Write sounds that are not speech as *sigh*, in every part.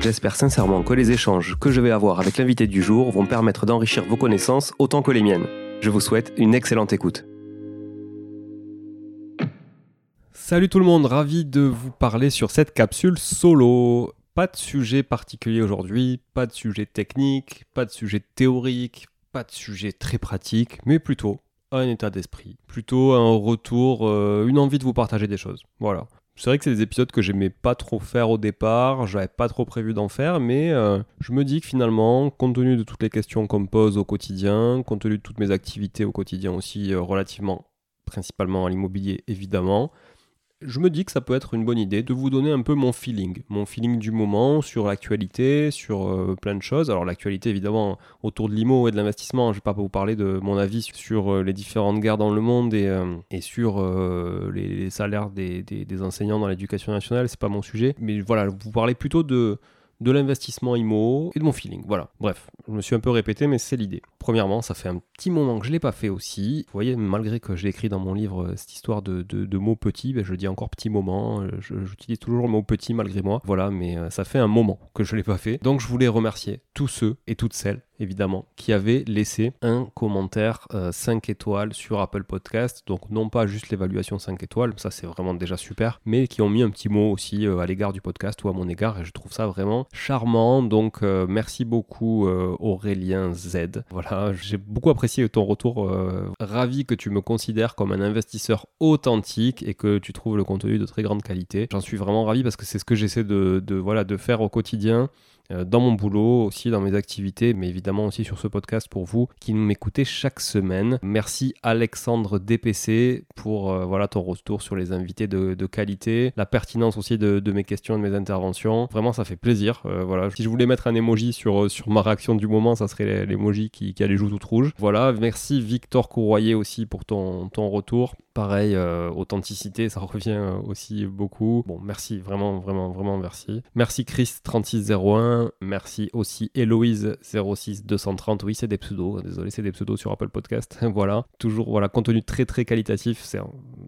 J'espère sincèrement que les échanges que je vais avoir avec l'invité du jour vont permettre d'enrichir vos connaissances autant que les miennes. Je vous souhaite une excellente écoute. Salut tout le monde, ravi de vous parler sur cette capsule solo. Pas de sujet particulier aujourd'hui, pas de sujet technique, pas de sujet théorique, pas de sujet très pratique, mais plutôt un état d'esprit, plutôt un retour, euh, une envie de vous partager des choses. Voilà. C'est vrai que c'est des épisodes que j'aimais pas trop faire au départ, j'avais pas trop prévu d'en faire, mais euh, je me dis que finalement, compte tenu de toutes les questions qu'on me pose au quotidien, compte tenu de toutes mes activités au quotidien aussi, euh, relativement, principalement à l'immobilier évidemment, je me dis que ça peut être une bonne idée de vous donner un peu mon feeling, mon feeling du moment sur l'actualité, sur euh, plein de choses. Alors l'actualité évidemment autour de l'IMO et de l'investissement, je ne vais pas vous parler de mon avis sur euh, les différentes guerres dans le monde et, euh, sur les, salaires des, des, des enseignants dans l'éducation nationale, c'est pas mon sujet. Mais voilà, vous parlez plutôt de de l'investissement IMO et de mon feeling. Voilà. Bref, je me suis un peu répété, mais c'est l'idée. Premièrement, ça fait un petit moment que je ne l'ai pas fait aussi. Vous voyez, malgré que j'ai écrit dans mon livre euh, cette histoire de, mots petits, ben, je dis encore petit moment. Euh, j'utilise toujours le mot petit malgré moi. Voilà, mais euh, ça fait un moment que je ne l'ai pas fait. Donc je voulais remercier tous ceux et toutes celles évidemment, qui avait laissé un commentaire 5 euh, étoiles sur Apple Podcast. Donc non pas juste l'évaluation 5 étoiles, ça c'est vraiment déjà super, mais qui ont mis un petit mot aussi euh, à l'égard du podcast ou à mon égard et je trouve ça vraiment charmant. Donc euh, merci beaucoup Aurélien Z. Voilà, j'ai beaucoup apprécié ton retour. ravi que tu me considères comme un investisseur authentique et que tu trouves le contenu de très grande qualité. J'en suis vraiment ravi parce que c'est ce que j'essaie de, voilà, de faire au quotidien euh, dans mon boulot, aussi dans mes activités, mais évidemment aussi sur ce podcast pour vous qui m'écoutez chaque semaine. Merci Alexandre DPC pour euh, voilà ton retour sur les invités de, qualité, la pertinence aussi de, mes questions et de mes interventions. Vraiment, ça fait plaisir. Euh, voilà, si je voulais mettre un emoji sur, sur ma réaction du moment, ça serait l'emoji qui, qui a les joues toutes rouges. Voilà, merci Victor Courroyer aussi pour ton, ton retour. Pareil, authenticité, ça *laughs* revient aussi beaucoup. Bon, merci, vraiment, vraiment, vraiment merci. Merci Chris3601. Merci aussi Héloïse 06230. Oui, c'est des pseudos. Désolé, c'est des pseudos sur Apple Podcast. *laughs* voilà. Toujours, voilà, contenu très très qualitatif. C'est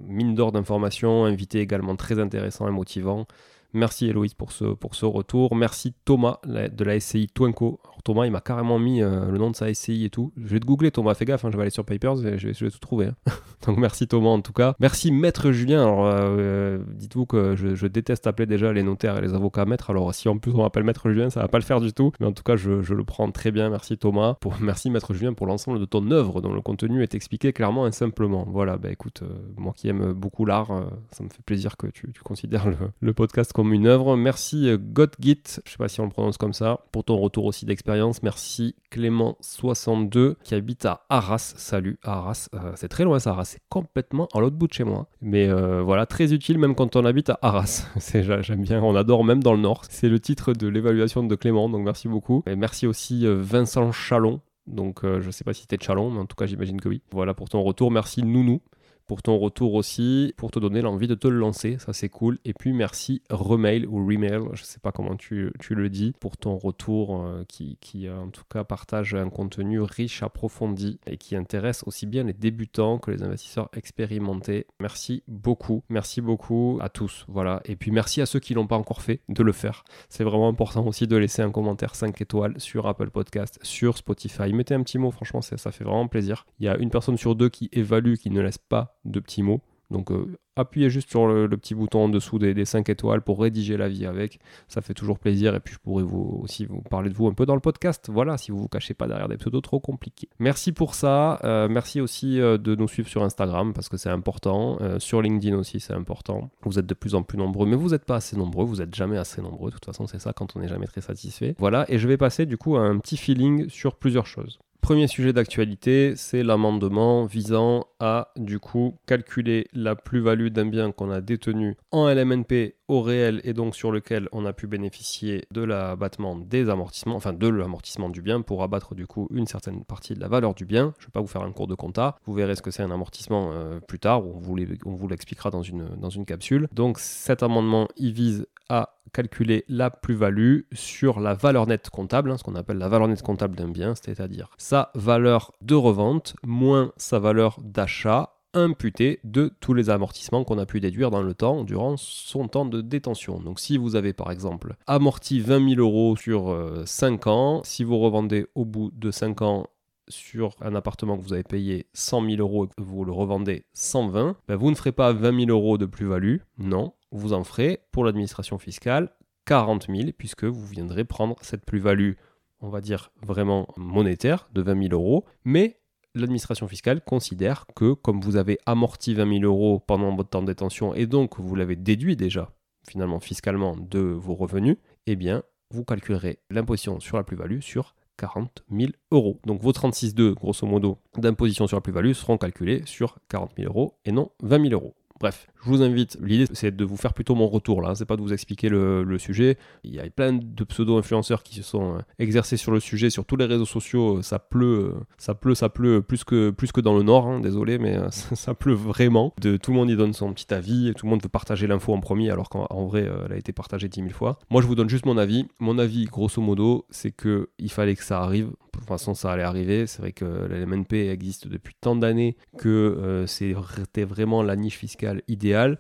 mine d'or d'informations. Invité également très intéressant et motivant. Merci Héloïse pour ce, pour ce retour. Merci Thomas de la SCI Twinco. Thomas, il m'a carrément mis euh, le nom de sa SCI et tout. Je vais te googler Thomas, fais gaffe, hein, je vais aller sur Papers et je vais, tout trouver. Hein. *laughs* Donc merci Thomas en tout cas. Merci Maître Julien. Alors euh, euh, dites-vous que je, déteste appeler déjà les notaires et les avocats maître. Alors si en plus on m'appelle Maître Julien, ça va pas le faire du tout. Mais en tout cas, je, le prends très bien. Merci Thomas. Pour, merci Maître Julien pour l'ensemble de ton œuvre dont le contenu est expliqué clairement et simplement. Voilà, bah écoute, moi qui aime beaucoup l'art, ça me fait plaisir que tu, considères le, podcast comme une œuvre. Merci Godgit, je sais pas si on le prononce comme ça, pour ton retour aussi d'expérience. Merci Clément62 qui habite à Arras. Salut Arras. Euh, c'est très loin ça, Arras. C'est complètement à l'autre bout de chez moi. Mais euh, voilà, très utile même quand on habite à Arras. *laughs* J'aime bien, on adore même dans le nord. C'est le titre de l'évaluation de Clément, donc merci beaucoup. Et merci aussi euh, Vincent Chalon. Donc je sais pas si c'était Chalon, mais en tout cas j'imagine que oui. Voilà pour ton retour. Merci Nounou pour ton retour aussi, pour te donner l'envie de te lancer, ça c'est cool. Et puis merci Remail ou Remail, je sais pas comment tu, tu le dis, pour ton retour euh, qui, qui, euh, en tout cas partage un contenu riche, approfondi et qui intéresse aussi bien les débutants que les investisseurs expérimentés. Merci beaucoup, merci beaucoup à tous. Voilà. Et puis merci à ceux qui l'ont pas encore fait de le faire. C'est vraiment important aussi de laisser un commentaire 5 étoiles sur Apple Podcast, sur Spotify. Mettez un petit mot, franchement, ça, ça fait vraiment plaisir. Il y a une personne sur deux qui évalue, qui ne laisse pas de petits mots. Donc euh, appuyez juste sur le, petit bouton en dessous des, des, 5 étoiles pour rédiger la vie avec. Ça fait toujours plaisir. Et puis je pourrais vous aussi vous parler de vous un peu dans le podcast. Voilà, si vous vous cachez pas derrière des pseudos trop compliqués. Merci pour ça. Euh, merci aussi euh, de nous suivre sur Instagram parce que c'est important. sur LinkedIn aussi, c'est important. Vous êtes de plus en plus nombreux, mais vous n'êtes pas assez nombreux. Vous n'êtes jamais assez nombreux. De toute façon, c'est ça quand on n'est jamais très satisfait. Voilà, et je vais passer du coup à un petit feeling sur plusieurs choses. Premier sujet d'actualité, c'est l'amendement visant à du coup calculer la plus-value d'un bien qu'on a détenu en LMNP réel et donc sur lequel on a pu bénéficier de l'abattement des amortissements, enfin de l'amortissement du bien pour abattre du coup une certaine partie de la valeur du bien. Je ne vais pas vous faire un cours de compta, vous verrez ce que c'est un amortissement euh, plus tard, on vous l'expliquera dans une, dans une capsule. Donc cet amendement, il vise à calculer la plus-value sur la valeur nette comptable, hein, ce qu'on appelle la valeur nette comptable d'un bien, c'est-à-dire sa valeur de revente moins sa valeur d'achat imputée de tous les amortissements qu'on a pu déduire dans le temps durant son temps de détention. Donc si vous avez par exemple amorti 20 000 euros sur 5 euh, ans, si vous revendez au bout de 5 ans sur un appartement que vous avez payé 100 000 euros et que vous le revendez 120, ben vous ne ferez pas 20 000 euros de plus-value, non, vous en ferez pour l'administration fiscale 40 000 puisque vous viendrez prendre cette plus-value, on va dire vraiment monétaire de 20 000 euros, mais l'administration fiscale considère que comme vous avez amorti 20 000 euros pendant votre temps de détention et donc vous l'avez déduit déjà finalement fiscalement de vos revenus, eh bien vous calculerez l'imposition sur la plus-value sur 40 000 euros. Donc vos 36,2 grosso modo d'imposition sur la plus-value seront calculés sur 40 000 euros et non 20 000 euros. Bref, je vous invite, l'idée c'est de vous faire plutôt mon retour là, c'est pas de vous expliquer le, sujet. Il y a plein de pseudo-influenceurs qui se sont euh, exercés sur le sujet sur tous les réseaux sociaux, ça pleut, euh, ça pleut, ça pleut plus que, dans le nord, hein, désolé, mais euh, *laughs* ça, pleut vraiment. De, tout le monde y donne son petit avis, et tout le monde veut partager l'info en premier alors qu'en vrai elle a été partagée 10 000 fois. Moi je vous donne juste mon avis. Mon avis grosso modo c'est que il fallait que ça arrive, de toute façon ça allait arriver, c'est vrai que la MNP existe depuis tant d'années que c'était vraiment la niche fiscale idéale.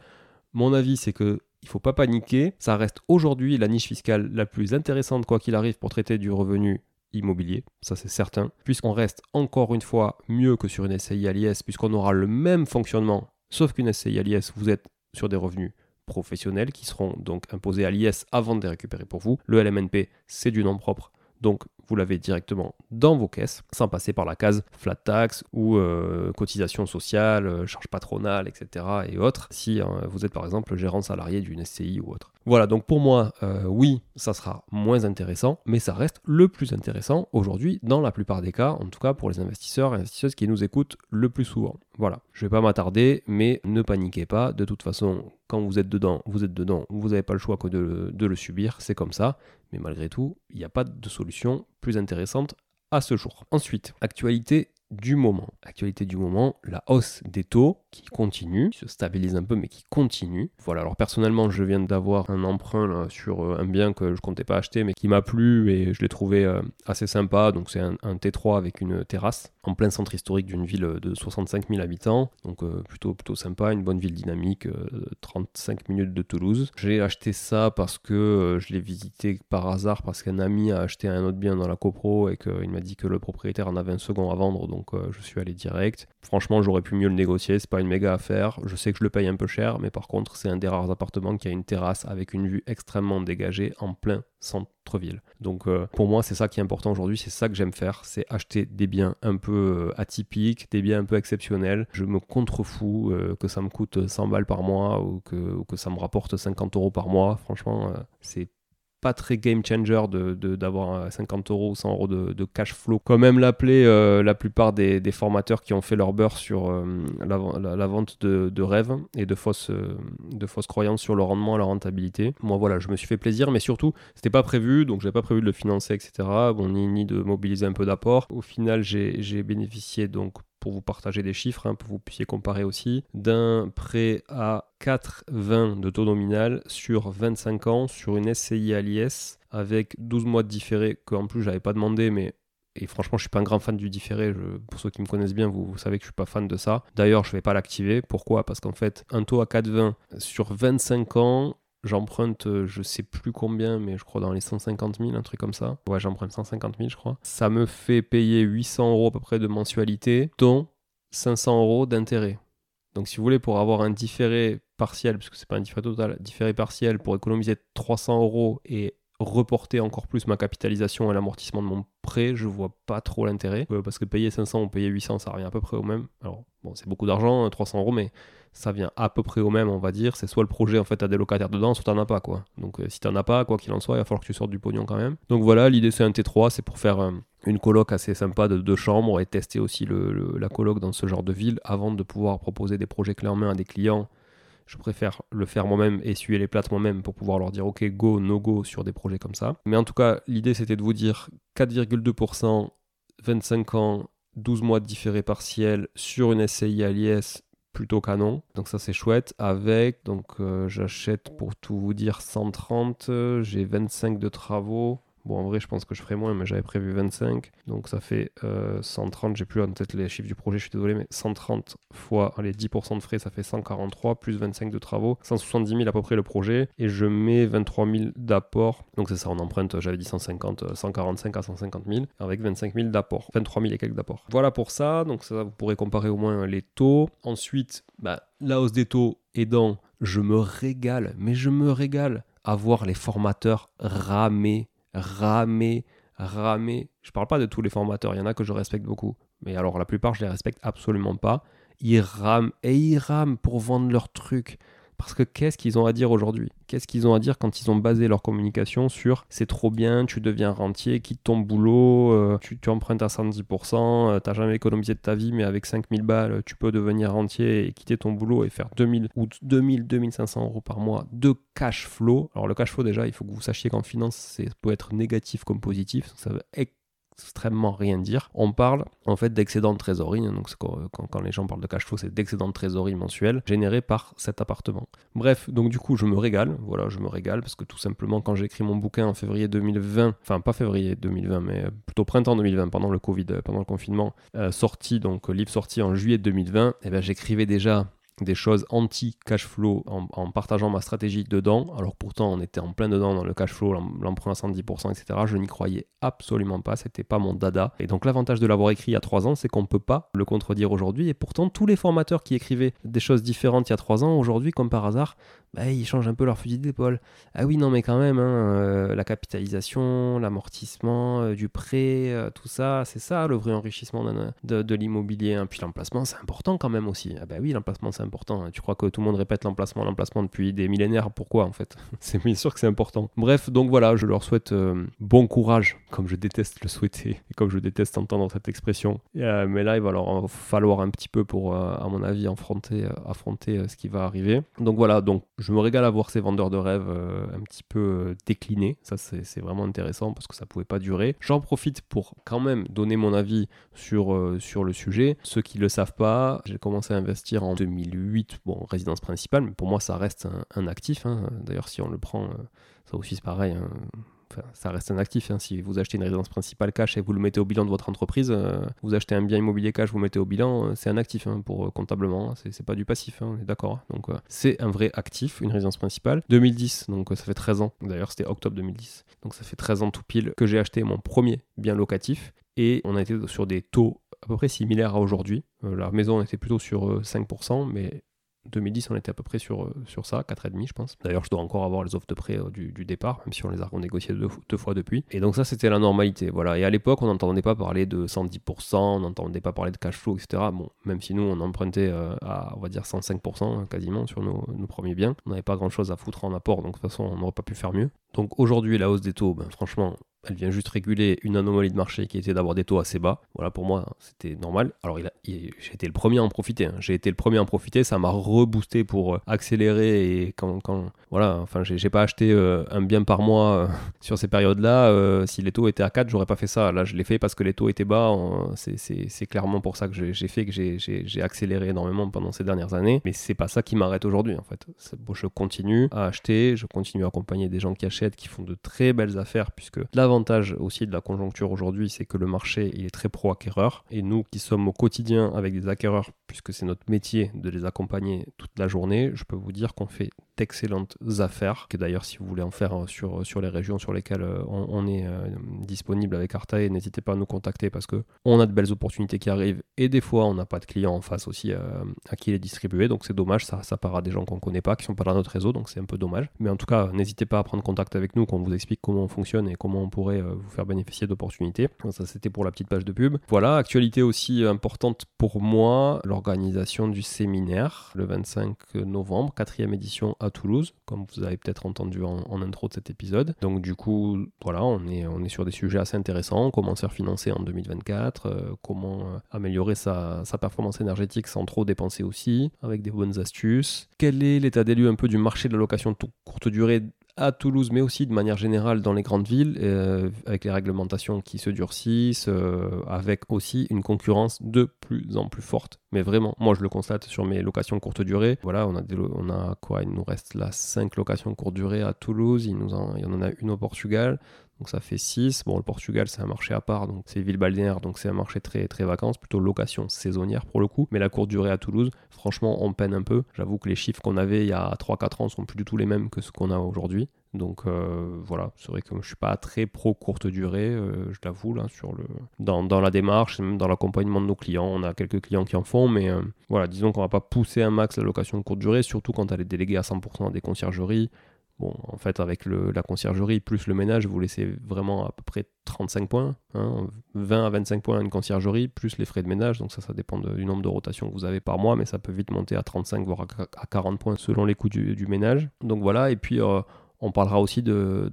Mon avis, c'est que il faut pas paniquer. Ça reste aujourd'hui la niche fiscale la plus intéressante, quoi qu'il arrive, pour traiter du revenu immobilier, ça c'est certain, puisqu'on reste encore une fois mieux que sur une SCI à l'IS, puisqu'on aura le même fonctionnement, sauf qu'une SCI à l'IS, vous êtes sur des revenus professionnels qui seront donc imposés à l'IS avant de les récupérer pour vous. Le LMNP, c'est du nom propre, donc vous l'avez directement dans vos caisses, sans passer par la case flat tax ou euh, cotisation sociale, euh, charge patronale, etc. et autres, si hein, vous êtes par exemple gérant salarié d'une SCI ou autre. Voilà, donc pour moi, euh, oui, ça sera moins intéressant, mais ça reste le plus intéressant aujourd'hui dans la plupart des cas, en tout cas pour les investisseurs et investisseuses qui nous écoutent le plus souvent. Voilà, je vais pas m'attarder, mais ne paniquez pas, de toute façon, quand vous êtes dedans, vous êtes dedans, vous n'avez pas le choix que de le subir, c'est comme ça, mais malgré tout, il n'y a pas de solution plus intéressante à ce jour. Ensuite, actualité du moment. Actualité du moment, la hausse des taux qui continue, se stabilise un peu mais qui continue. Voilà, alors personnellement je viens d'avoir un emprunt sur euh, un bien que je comptais pas acheter mais qui m'a plu et je l'ai trouvé euh, assez sympa. Donc c'est un, T3 avec une terrasse en plein centre historique d'une ville de 65 000 habitants. Donc euh, plutôt, plutôt sympa, une bonne ville dynamique, 35 minutes de Toulouse. J'ai acheté ça parce que je l'ai visité par hasard parce qu'un ami a acheté un autre bien dans la copro et qu'il m'a dit que le propriétaire en avait un second à vendre. Donc euh, je suis allé direct. Franchement, j'aurais pu mieux le négocier, c'est pas une méga affaire. Je sais que je le paye un peu cher, mais par contre, c'est un des rares appartements qui a une terrasse avec une vue extrêmement dégagée en plein centre-ville. Donc euh, pour moi, c'est ça qui est important aujourd'hui, c'est ça que j'aime faire, c'est acheter des biens un peu euh, atypiques, des biens un peu exceptionnels. Je me contrefous que ça me coûte 100 balles par mois ou que ça me rapporte 50 euros par mois. Franchement, c'est pas très game changer de, d'avoir 50 euros ou 100 euros de, cash flow. Quand même l'appeler euh, la plupart des, formateurs qui ont fait leur beurre sur euh, la, vente de, rêves et de fausses, euh, de fausses croyances sur le rendement et la rentabilité. Moi voilà, je me suis fait plaisir, mais surtout, c'était pas prévu, donc j'avais pas prévu de le financer, etc. Bon, ni, ni de mobiliser un peu d'apport. Au final, j'ai bénéficié donc pour vous partager des chiffres, hein, pour que vous puissiez comparer aussi, d'un prêt à 4,20 de taux nominal sur 25 ans sur une SCI à l'IS avec 12 mois de différé qu'en plus j'avais pas demandé mais et franchement, je suis pas un grand fan du différé. pour ceux qui me connaissent bien, vous, savez que je suis pas fan de ça. D'ailleurs, je vais pas l'activer. Pourquoi? Parce qu'en fait, un taux à 4,20 sur 25 ans, J'emprunte, euh, je sais plus combien, mais je crois dans les 150 000, un truc comme ça. Ouais, j'emprunte 150 000, je crois. Ça me fait payer 800 euros à peu près de mensualité, dont 500 euros d'intérêt. Donc, si vous voulez, pour avoir un différé partiel, parce que c'est pas un différé total, différé partiel pour économiser 300 euros et reporter encore plus ma capitalisation et l'amortissement de mon prêt, je vois pas trop l'intérêt. Euh, parce que payer 500 ou payer 800, ça revient à peu près au même. Alors, bon, c'est beaucoup d'argent, 300 euros, mais ça vient à peu près au même, on va dire. C'est soit le projet, en fait, a des locataires dedans, soit t'en as pas, quoi. Donc, euh, si t'en as pas, quoi qu'il en soit, il va falloir que tu sortes du pognon quand même. Donc voilà, l'idée c'est un T3, c'est pour faire euh, une coloc assez sympa de deux chambres et tester aussi la coloc dans ce genre de ville avant de pouvoir proposer des projets clés en main à des clients Je préfère le faire moi-même, essuyer les plates moi-même pour pouvoir leur dire ok, go, no go sur des projets comme ça. Mais en tout cas, l'idée c'était de vous dire 4,2%, 25 ans, 12 mois de différé partiel sur une SCI à l'IS plutôt canon. Donc ça c'est chouette. Avec, donc euh, j'achète pour tout vous dire 130, j'ai 25 de travaux. Bon, en vrai, je pense que je ferai moins, mais j'avais prévu 25. Donc ça fait 130, euh, j'ai plus en tête les chiffres du projet, je suis désolé, mais 130 fois les 10% de frais, ça fait 143, plus 25 de travaux, 170 000 à peu près le projet. Et je mets 23 000 d'apport. Donc c'est ça, on emprunte, j'avais dit 150, 145 à 150 000, avec 25 000 d'apport. 23 000 et quelques d'apport. Voilà pour ça, donc ça, vous pourrez comparer au moins les taux. Ensuite, bah, la hausse des taux aidant, je me régale, mais je me régale à voir les formateurs ramer ramer, ramer. Je parle pas de tous les formateurs, il y en a que je respecte beaucoup. Mais alors la plupart, je les respecte absolument pas. Ils rament et ils rament pour vendre leurs trucs. Parce que qu'est-ce qu'ils ont à dire aujourd'hui? Qu'est-ce qu'ils ont à dire quand ils ont basé leur communication sur c'est trop bien, tu deviens rentier, quitte ton boulot, euh, tu, empruntes à 110%, tu t'as jamais économisé de ta vie, mais avec 5000 balles, tu peux devenir rentier et quitter ton boulot et faire 2000 ou 2000, 2500 euros par mois de cash flow. Alors le cash flow déjà, il faut que vous sachiez qu'en finance, c'est peut être négatif comme positif. Ça veut extrêmement rien dire. On parle en fait d'excédent de trésorerie, hein, donc quand, les gens parlent de cash flow, c'est d'excédent de trésorerie mensuel généré par cet appartement. Bref, donc du coup, je me régale, voilà, je me régale parce que tout simplement, quand j'ai écrit mon bouquin en février 2020, enfin pas février 2020, mais plutôt printemps 2020, pendant le Covid, pendant le confinement, euh, sorti, donc livre sorti en juillet 2020, et eh ben, j'écrivais déjà des choses anti-cash flow en, partageant ma stratégie dedans. Alors pourtant, on était en plein dedans dans le cash flow, l'emprunt à 110%, etc. Je n'y croyais absolument pas, c'était pas mon dada. Et donc l'avantage de l'avoir écrit il y a 3 ans, c'est qu'on ne peut pas le contredire aujourd'hui. Et pourtant, tous les formateurs qui écrivaient des choses différentes il y a 3 ans, aujourd'hui, comme par hasard, bah, ils changent un peu leur fusil d'épaule. Ah oui, non, mais quand même, hein, euh, la capitalisation, l'amortissement euh, du prêt, euh, tout ça, c'est ça le vrai enrichissement de, de, l'immobilier. Hein. Puis l'emplacement, c'est important quand même aussi. Ah bah oui, l'emplacement, c'est important. Hein. Tu crois que tout le monde répète l'emplacement, l'emplacement depuis des millénaires Pourquoi en fait? *laughs* C'est bien sûr que c'est important. Bref, donc voilà, je leur souhaite bon courage, comme je déteste le souhaiter et comme je déteste entendre cette expression. mais là, il va leur falloir un petit peu pour, à mon avis, affronter, affronter ce qui va arriver. Donc voilà, donc je me régale à voir ces vendeurs de rêves euh, un petit peu euh, déclinés. Ça, c'est vraiment intéressant parce que ça pouvait pas durer. J'en profite pour quand même donner mon avis sur, euh, le sujet. Ceux qui le savent pas, j'ai commencé à investir en 2008, bon, résidence principale, mais pour moi, ça reste un, actif. Hein. D'ailleurs, si on le prend, ça aussi c'est pareil. Hein ça reste un actif. Hein. Si vous achetez une résidence principale cash et vous le mettez au bilan de votre entreprise, euh, vous achetez un bien immobilier cash, vous le mettez au bilan, euh, c'est un actif hein, pour euh, comptablement. C'est pas du passif, hein, on est d'accord. Donc c'est un vrai actif, une résidence principale. 2010, donc ça fait 13 ans. D'ailleurs, c'était octobre 2010. Donc ça fait 13 ans tout pile que j'ai acheté mon premier bien locatif. Et on a été sur des taux à peu près similaires à aujourd'hui. la maison était plutôt sur 5%, mais 2010, on était à peu près sur, euh, sur ça, 4,5 je pense. D'ailleurs, je dois encore avoir les offres de prêt euh, du, départ, même si on les a renégociées deux, deux fois depuis. Et donc ça, c'était la normalité. Voilà. Et à l'époque, on n'entendait pas parler de 110%, on n'entendait pas parler de cash flow, etc. Bon, même si nous, on empruntait euh, à, on va dire, 105% hein, quasiment sur nos, nos premiers biens. On n'avait pas grand-chose à foutre en apport, donc de toute façon, on n'aurait pas pu faire mieux. Donc aujourd'hui, la hausse des taux, ben, franchement, elle vient juste réguler une anomalie de marché qui était d'avoir des taux assez bas. Voilà, pour moi, c'était normal. Alors, j'ai été le premier à en profiter. Hein. J'ai été le premier à en profiter. Ça m'a reboosté pour euh, accélérer. Et quand, voilà, enfin, j'ai pas acheté euh, un bien par mois euh, *laughs* sur ces périodes-là. si les taux étaient à 4, j'aurais pas fait ça. Là, je l'ai fait parce que les taux étaient bas. C'est clairement pour ça que j'ai fait que j'ai accéléré énormément pendant ces dernières années. Mais c'est pas ça qui m'arrête aujourd'hui, en fait. je continue à acheter. Je continue à accompagner des gens qui achètent, qui font de très belles affaires, puisque là, L'avantage aussi de la conjoncture aujourd'hui, c'est que le marché est très pro-acquéreur. Et nous qui sommes au quotidien avec des acquéreurs, puisque c'est notre métier de les accompagner toute la journée, je peux vous dire qu'on fait d'excellentes affaires. Que d'ailleurs, si vous voulez en faire euh, sur, sur les régions sur lesquelles euh, on, est euh, disponible avec Artae, n'hésitez pas à nous contacter parce que on a de belles opportunités qui arrivent et des fois on n'a pas de clients en face aussi à qui les distribuer. Donc c'est dommage, ça, ça part à des gens qu'on connaît pas, qui sont pas dans notre réseau, donc c'est un peu dommage. Mais en tout cas, n'hésitez pas à prendre contact avec nous, qu'on vous explique comment on fonctionne et comment on euh, vous faire bénéficier d'opportunités. Ça, c'était pour la petite page de pub. Voilà, actualité aussi importante pour moi, l'organisation du séminaire le 25 novembre, quatrième édition Toulouse, comme vous avez peut-être entendu en, intro de cet épisode. Donc du coup, voilà, on est, on est sur des sujets assez intéressants. Comment se en 2024, euh, comment euh, améliorer sa, sa, performance énergétique sans trop dépenser aussi, avec des bonnes astuces. Quel est l'état des lieux un peu du marché de la location courte durée à Toulouse, mais aussi de manière générale dans les grandes villes, euh, avec les réglementations qui se durcissent, euh, avec aussi une concurrence de plus en plus forte. Mais vraiment, moi je le constate sur mes locations courte durée. Voilà, on a, quoi? Il nous reste là 5 locations courte durée à Toulouse, il, nous il y en a une au Portugal. Donc ça fait 6. Bon, le Portugal, c'est un marché à part, donc c'est ville balnéaire, donc c'est un marché très, très vacances, plutôt location saisonnière pour le coup. Mais la courte durée à Toulouse, franchement, on peine un peu. J'avoue que les chiffres qu'on avait il y a 3-4 ans sont plus du tout les mêmes que ce qu'on a aujourd'hui. Donc euh, voilà, c'est vrai que je suis pas très pro courte durée, euh, je l'avoue là sur le dans, dans, la démarche, même dans l'accompagnement de nos clients, on a quelques clients qui en font, mais euh, voilà, disons qu'on va pas pousser un max la location courte durée, surtout quand elle est déléguée à 100% à des conciergeries. En fait, avec la conciergerie plus le ménage, vous laissez vraiment à peu près 35 points, 20 hein, à 25 points à une conciergerie, plus les frais de ménage. Donc ça, ça dépend du nombre de rotations que vous avez par mois, mais ça peut vite monter à 35, voire à 40 points selon les coûts du, ménage. Donc voilà, et puis... Euh, on parlera aussi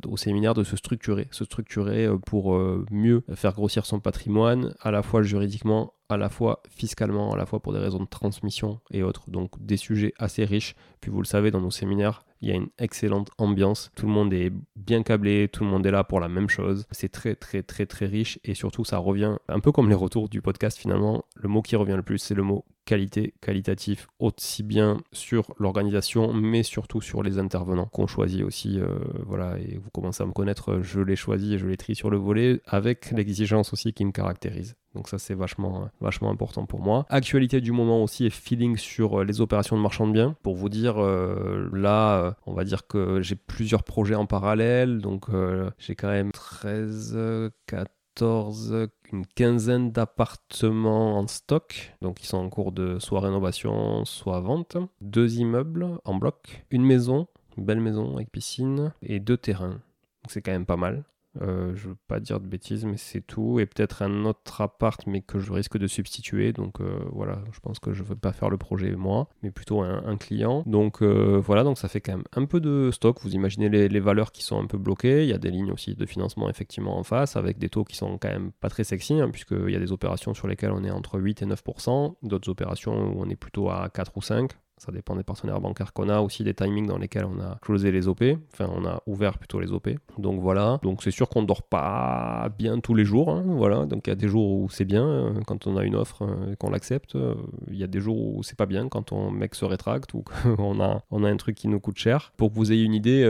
au séminaire de se structurer, se structurer euh, pour euh, mieux faire grossir son patrimoine, à la fois juridiquement, à la fois fiscalement, à la fois pour des raisons de transmission et autres. Donc des sujets assez riches. Puis vous le savez, dans nos séminaires, il y a une excellente ambiance. Tout le monde est bien câblé, tout le monde est là pour la même chose. C'est très très très très riche et surtout ça revient un peu comme les retours du podcast finalement. Le mot qui revient le plus, c'est le mot qualité, qualitatif, aussi bien sur l'organisation, mais surtout sur les intervenants qu'on choisit aussi. Euh, voilà, et vous commencez à me connaître, je les choisis et je les trie sur le volet avec l'exigence aussi qui me caractérise. Donc ça c'est vachement, vachement important pour moi. Actualité du moment aussi et feeling sur euh, les opérations de marchand de biens. Pour vous dire, euh, là, on va dire que j'ai plusieurs projets en parallèle. Donc j'ai quand même 13, 14, une quinzaine d'appartements en stock, donc ils sont en cours de soit rénovation, soit vente. Deux immeubles en bloc, une maison, une belle maison avec piscine, et deux terrains. Donc c'est quand même pas mal. Euh, je veux pas dire de bêtises, mais c'est tout. Et peut-être un autre appart, mais que je risque de substituer. Donc euh, voilà, je pense que je veux pas faire le projet moi, mais plutôt un, client. Donc euh, voilà, donc ça fait quand même un peu de stock. Vous imaginez les, valeurs qui sont un peu bloquées. Il y a des lignes aussi de financement effectivement en face, avec des taux qui sont quand même pas très sexy, hein, puisqu'il y a des opérations sur lesquelles on est entre 8 et 9%, d'autres opérations où on est plutôt à 4 ou 5. Ça dépend des partenaires bancaires qu'on a, aussi des timings dans lesquels on a closé les OP, enfin on a ouvert plutôt les OP. Donc voilà, donc c'est sûr qu'on ne dort pas bien tous les jours, hein, voilà. Donc il y a des jours où c'est bien euh, quand on a une offre euh, et qu'on l'accepte. Euh, il y a des jours où c'est pas bien quand ton mec se rétracte ou *laughs* qu'on a, on a un truc qui nous coûte cher. Pour que vous ayez une idée,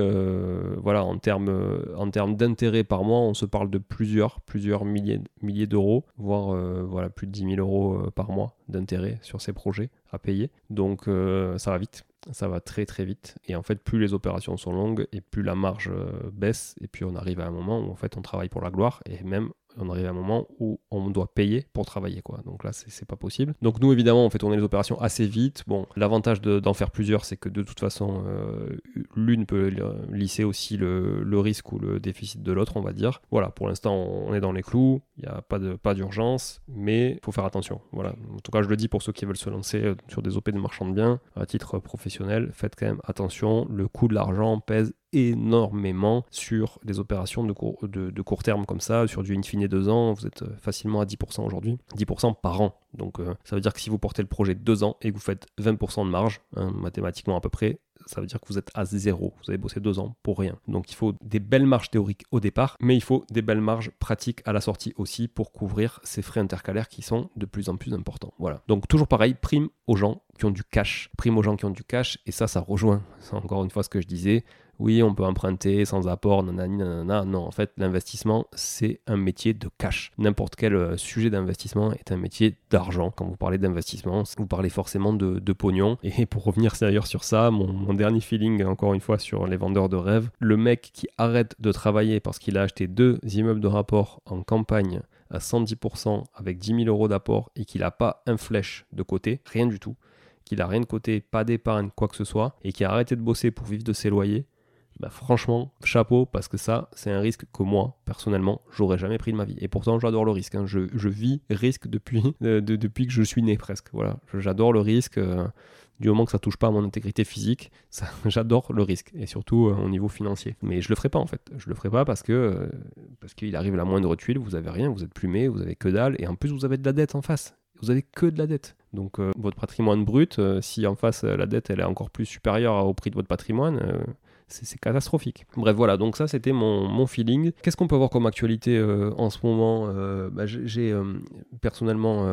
voilà, en termes en d'intérêt par mois, on se parle de plusieurs, plusieurs milliers, milliers d'euros, voire voilà plus de 10 000 euros par mois d'intérêt sur ces projets à payer. Donc euh, ça va vite, ça va très très vite. Et en fait, plus les opérations sont longues et plus la marge euh, baisse. Et puis on arrive à un moment où en fait on travaille pour la gloire et même on arrive à un moment où on doit payer pour travailler quoi. Donc là c'est pas possible. Donc nous évidemment on fait tourner les opérations assez vite. Bon l'avantage d'en faire plusieurs c'est que de toute façon euh, l'une peut lisser aussi le, risque ou le déficit de l'autre on va dire. Voilà pour l'instant on est dans les clous, il n'y a pas de pas d'urgence mais il faut faire attention. Voilà en tout cas je le dis pour ceux qui veulent se lancer euh, sur des OP de marchand de biens à titre professionnel faites quand même attention le coût de l'argent pèse énormément sur des opérations de court, de, court terme comme ça, sur du in fine 2 ans, vous êtes euh, facilement à 10% aujourd'hui, 10% par an. Donc euh, ça veut dire que si vous portez le projet 2 ans et que vous faites 20% de marge, hein, mathématiquement à peu près, ça veut dire que vous êtes à zéro. Vous avez bossé deux ans pour rien. Donc il faut des belles marges théoriques au départ, mais il faut des belles marges pratiques à la sortie aussi pour couvrir ces frais intercalaires qui sont de plus en plus importants. Voilà. Donc toujours pareil, prime aux gens qui ont du cash. Prime aux gens qui ont du cash. Et ça, ça rejoint, *laughs* encore une fois ce que je disais, oui, on peut emprunter sans apport, nanani, nanana. Non, en fait, l'investissement, c'est un métier de cash. N'importe quel euh, sujet d'investissement est un métier d'argent. Quand vous parlez d'investissement, vous parlez forcément de, pognon. Et *laughs* pour revenir d'ailleurs sur ça, mon, dernier feeling, encore une fois, sur les vendeurs de rêves, le mec qui arrête de travailler parce qu'il a acheté deux immeubles de rapport en campagne à 110% avec 10 000 euros d'apport et qu'il n'a pas un flèche de côté, rien du tout, qu'il n'a rien de côté, pas d'épargne, quoi que ce soit, et qui a arrêté de bosser pour vivre de ses loyers, bah, franchement, chapeau, parce que ça, c'est un risque que moi, personnellement, j'aurais jamais pris de ma vie. Et pourtant, j'adore le risque. Hein. Je, vis risque depuis, *laughs* euh, depuis que je suis né presque. Voilà, j'adore le risque. Euh, du moment que ça touche pas à mon intégrité physique, *laughs* j'adore le risque et surtout euh, au niveau financier. Mais je le ferai pas en fait. Je le ferai pas parce que parce qu'il arrive la moindre tuile, vous avez rien, vous êtes plumé, vous avez que dalle et en plus vous avez de la dette en face. Vous avez que de la dette. Donc votre patrimoine brut, si en face la dette elle est encore plus supérieure au prix de votre patrimoine, c'est catastrophique. Bref, voilà, donc ça c'était mon, feeling. Qu'est-ce qu'on peut avoir comme actualité euh, en ce moment euh, bah, J'ai euh, personnellement,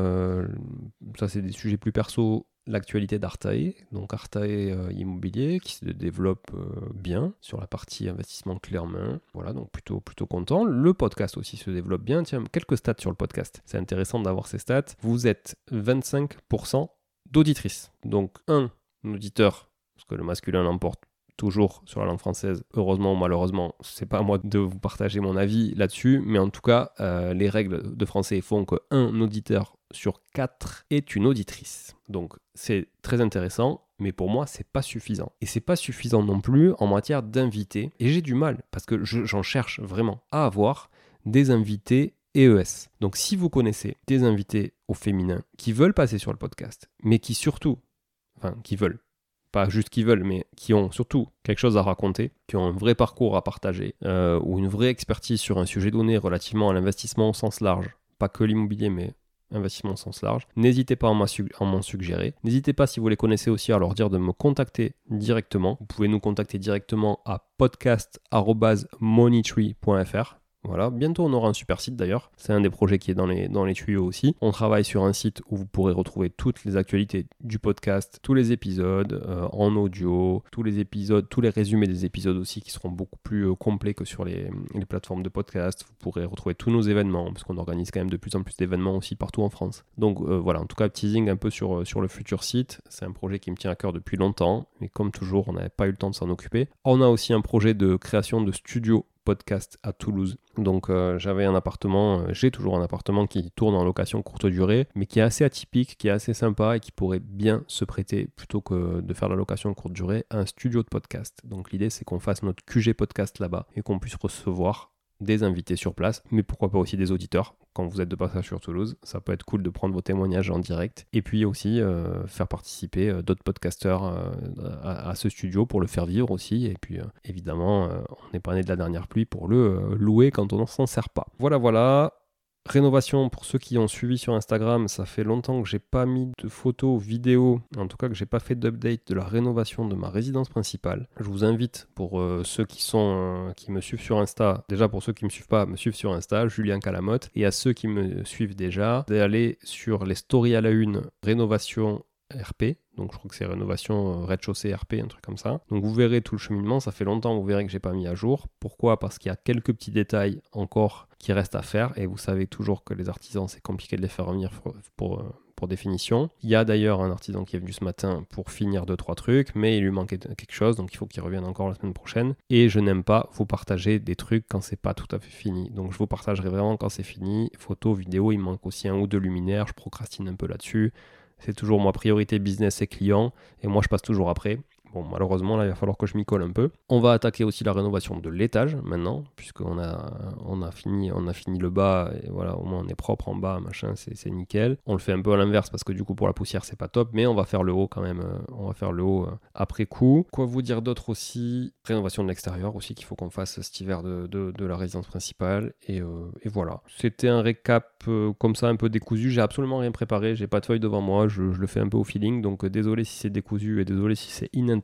ça c'est des sujets plus perso, l'actualité d'Artae, donc Artae Immobilier qui se développe bien sur la partie investissement clairement. Voilà, donc plutôt, plutôt content. Le podcast aussi se développe bien. Tiens, quelques stats sur le podcast. C'est intéressant d'avoir ces stats. Vous êtes 25% d'auditrices. Donc un auditeur, parce que le masculin l'emporte toujours sur la langue française. Heureusement ou malheureusement, c'est pas à moi de vous partager mon avis là-dessus, mais en tout cas, euh, les règles de français font que un auditeur sur quatre est une auditrice. Donc c'est très intéressant, mais pour moi c'est pas suffisant. Et c'est pas suffisant non plus en matière d'invités. Et j'ai du mal parce que j'en cherche vraiment à avoir des invités EES. Donc si vous connaissez des invités au féminin qui veulent passer sur le podcast, mais qui surtout, enfin qui veulent, pas juste qui veulent, mais qui ont surtout quelque chose à raconter, qui ont un vrai parcours à partager, euh, ou une vraie expertise sur un sujet donné relativement à l'investissement au sens large, pas que l'immobilier, mais investissement au sens large. N'hésitez pas à m'en suggérer. N'hésitez pas, si vous les connaissez aussi, à leur dire de me contacter directement. Vous pouvez nous contacter directement à podcast.moneytree.fr voilà, bientôt on aura un super site d'ailleurs. C'est un des projets qui est dans les, tuyaux aussi. On travaille sur un site où vous pourrez retrouver toutes les actualités du podcast, tous les épisodes euh, en audio, tous les épisodes, tous les résumés des épisodes aussi qui seront beaucoup plus euh, complets que sur les, plateformes de podcast. Vous pourrez retrouver tous nos événements parce qu'on organise quand même de plus en plus d'événements aussi partout en France. Donc euh, voilà, en tout cas, teasing un peu sur, sur le futur site. C'est un projet qui me tient à cœur depuis longtemps, mais comme toujours, on n'avait pas eu le temps de s'en occuper. On a aussi un projet de création de studio podcast à Toulouse. Donc euh, j'avais un appartement, euh, j'ai toujours un appartement qui tourne en location courte durée, mais qui est assez atypique, qui est assez sympa et qui pourrait bien se prêter, plutôt que de faire la location courte durée, à un studio de podcast. Donc l'idée c'est qu'on fasse notre QG podcast là-bas et qu'on puisse recevoir des invités sur place, mais pourquoi pas aussi des auditeurs quand vous êtes de passage sur Toulouse. Ça peut être cool de prendre vos témoignages en direct. Et puis aussi euh, faire participer euh, d'autres podcasteurs euh, à, ce studio pour le faire vivre aussi. Et puis évidemment, on n'est pas né de la dernière pluie pour le louer quand on ne s'en sert pas. Voilà, voilà. Rénovation, pour ceux qui ont suivi sur Instagram, ça fait longtemps que j'ai pas mis de photos, vidéos, en tout cas que j'ai pas fait d'update de la rénovation de ma résidence principale. Je vous invite pour euh, ceux qui sont euh, qui me suivent sur Insta, déjà pour ceux qui me suivent pas, me suivent sur Insta, Julien Calamotte, et à ceux qui me suivent déjà, d'aller sur les stories à la une rénovation RP, donc je crois que c'est rénovation euh, rez-de-chaussée RP, un truc comme ça. Donc vous verrez tout le cheminement, ça fait longtemps, vous verrez que j'ai pas mis à jour. Pourquoi? Parce qu'il y a quelques petits détails encore qui restent à faire, et vous savez toujours que les artisans, c'est compliqué de les faire revenir pour, euh, pour, définition. Il y a d'ailleurs un artisan qui est venu ce matin pour finir deux trois trucs, mais il lui manquait quelque chose, donc il faut qu'il revienne encore la semaine prochaine. Et je n'aime pas vous partager des trucs quand c'est pas tout à fait fini. Donc je vous partagerai vraiment quand c'est fini. Photos, vidéos, il manque aussi un ou deux luminaires, je procrastine un peu là-dessus. C'est toujours ma priorité business et client. Et moi, je passe toujours après. Bon, malheureusement, là, il va falloir que je m'y colle un peu. On va attaquer aussi la rénovation de l'étage maintenant, puisqu'on a, on a, fini, on a fini le bas, et voilà, au moins on est propre en bas, machin, c'est nickel. On le fait un peu à l'inverse, parce que du coup, pour la poussière, c'est pas top, mais on va faire le haut quand même. Euh, on va faire le haut euh, après coup. Quoi vous dire d'autre aussi? Rénovation de l'extérieur aussi, qu'il faut qu'on fasse cet hiver de, de, la résidence principale. Et, euh, voilà. C'était un récap comme ça, un peu décousu. J'ai absolument rien préparé, j'ai pas de feuille devant moi, je, le fais un peu au feeling, donc désolé si c'est décousu et désolé si c'est inintéressant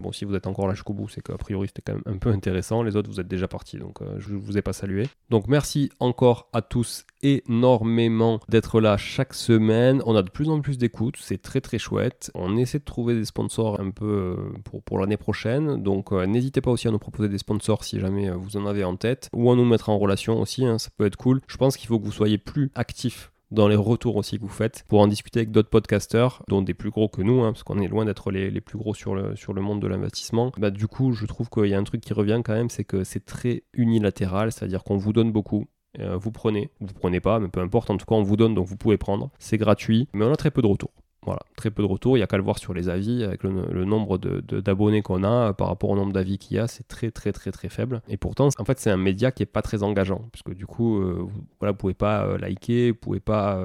Bon, si vous êtes encore là jusqu'au bout, c'est qu'a priori c'était quand même un peu intéressant. Les autres, vous êtes déjà partis, donc euh, je vous ai pas salué. Donc merci encore à tous énormément d'être là chaque semaine. On a de plus en plus d'écoutes, c'est très très chouette. On essaie de trouver des sponsors un peu euh, pour, pour l'année prochaine, donc euh, n'hésitez pas aussi à nous proposer des sponsors si jamais vous en avez en tête, ou à nous mettre en relation aussi, hein, ça peut être cool. Je pense qu'il faut que vous soyez plus actifs dans les retours aussi que vous faites pour en discuter avec d'autres podcasteurs, dont des plus gros que nous, hein, parce qu'on est loin d'être les, les, plus gros sur le, sur le monde de l'investissement. Bah, du coup, je trouve qu'il y a un truc qui revient quand même, c'est que c'est très unilatéral, c'est-à-dire qu'on vous donne beaucoup, euh, vous prenez, vous prenez pas, mais peu importe, en tout cas on vous donne, donc vous pouvez prendre, c'est gratuit, mais on a très peu de retours. Voilà, très peu de retours. Il y a qu'à le voir sur les avis, avec le, nombre d'abonnés qu'on a par rapport au nombre d'avis qu'il y a, c'est très très très très faible. Et pourtant, en fait, c'est un média qui est pas très engageant, puisque du coup, vous, voilà, pouvez pas liker, vous pouvez pas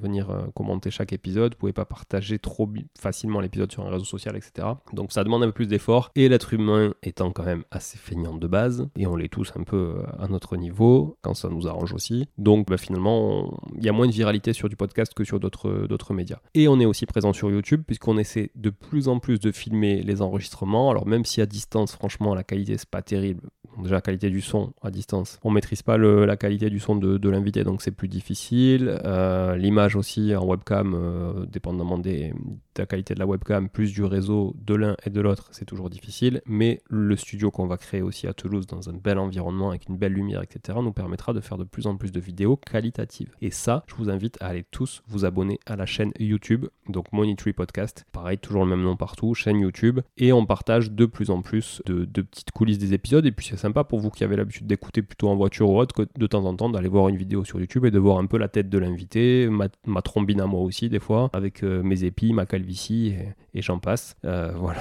venir commenter chaque épisode, vous pouvez pas partager trop facilement l'épisode sur un réseau social, etc. Donc ça demande un peu plus d'efforts. Et l'être humain étant quand même assez feignant de base, et on l'est tous un peu à notre niveau, quand ça nous arrange aussi. Donc bah, finalement, il y a moins de viralité sur du podcast que sur d'autres médias. Et on est aussi présent sur YouTube, puisqu'on essaie de plus en plus de filmer les enregistrements. Alors même si à distance, franchement, la qualité c'est pas terrible. Déjà la qualité du son à distance, on maîtrise pas la qualité du son de, l'invité, donc c'est plus difficile. Euh, l'image aussi en webcam, euh, dépendamment des, de la qualité de la webcam, plus du réseau de l'un et de l'autre, c'est toujours difficile. Mais le studio qu'on va créer aussi à Toulouse dans un bel environnement avec une belle lumière, etc., nous permettra de faire de plus en plus de vidéos qualitatives. Et ça, je vous invite à aller tous vous abonner à la chaîne YouTube, donc Money Podcast. Pareil, toujours le même nom partout, chaîne YouTube. Et on partage de plus en plus de, petites coulisses des épisodes. Et puis c'est sympa pour vous qui avez l'habitude d'écouter plutôt en voiture ou autre, que de temps en temps d'aller voir une vidéo sur YouTube et de voir un peu la tête de l'invité, ma, trombine à moi aussi des fois, avec euh, mes épis, ma calvitie et, j'en passe. Euh, *laughs* voilà.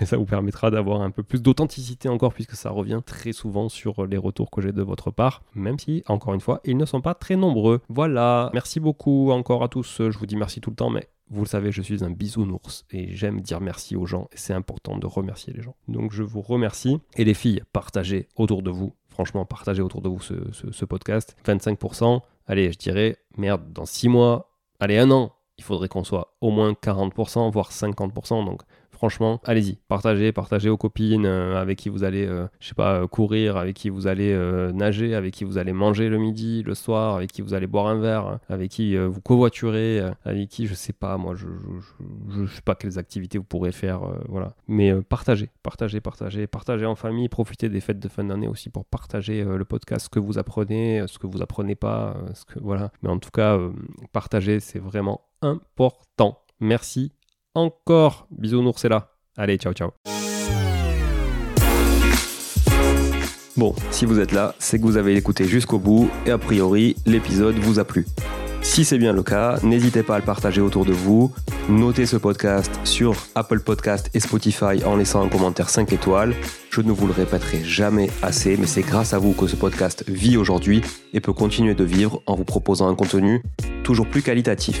Mais ça vous permettra d'avoir un peu plus d'authenticité encore puisque ça revient très souvent sur les retours que j'ai de votre part, même si, encore une fois, ils ne sont pas très nombreux. Voilà. Merci beaucoup encore à tous. Je vous dis merci tout le temps, mais vous le savez, je suis un bisounours et j'aime dire merci aux gens c'est important de remercier les gens. Donc je vous remercie. Et les filles, partagez autour de vous. Franchement, partagez autour de vous ce, podcast. 25%. Allez, je dirais, merde, dans 6 mois, allez, un an, il faudrait qu'on soit au moins 40%, voire 50%. Donc franchement, allez-y, partagez, partagez aux copines euh, avec qui vous allez, euh, je sais pas, euh, courir, avec qui vous allez nager, avec qui vous allez manger le midi, le soir, avec qui vous allez boire un verre, avec qui vous covoiturez, avec qui, je sais pas, moi, je, je, sais pas quelles activités vous pourrez faire, voilà. Mais partagez, partagez, partagez, partagez en famille, profitez des fêtes de fin d'année aussi pour partager le podcast, ce que vous apprenez, ce que vous apprenez pas, ce que, voilà. Mais en tout cas, partager, c'est vraiment important. Merci encore. Bisous là. Allez, ciao, ciao. Bon, si vous êtes là, c'est que vous avez écouté jusqu'au bout et a priori, l'épisode vous a plu. Si c'est bien le cas, n'hésitez pas à le partager autour de vous. Notez ce podcast sur Apple Podcast et Spotify en laissant un commentaire 5 étoiles. Je ne vous le répéterai jamais assez, mais c'est grâce à vous que ce podcast vit aujourd'hui et peut continuer de vivre en vous proposant un contenu toujours plus qualitatif.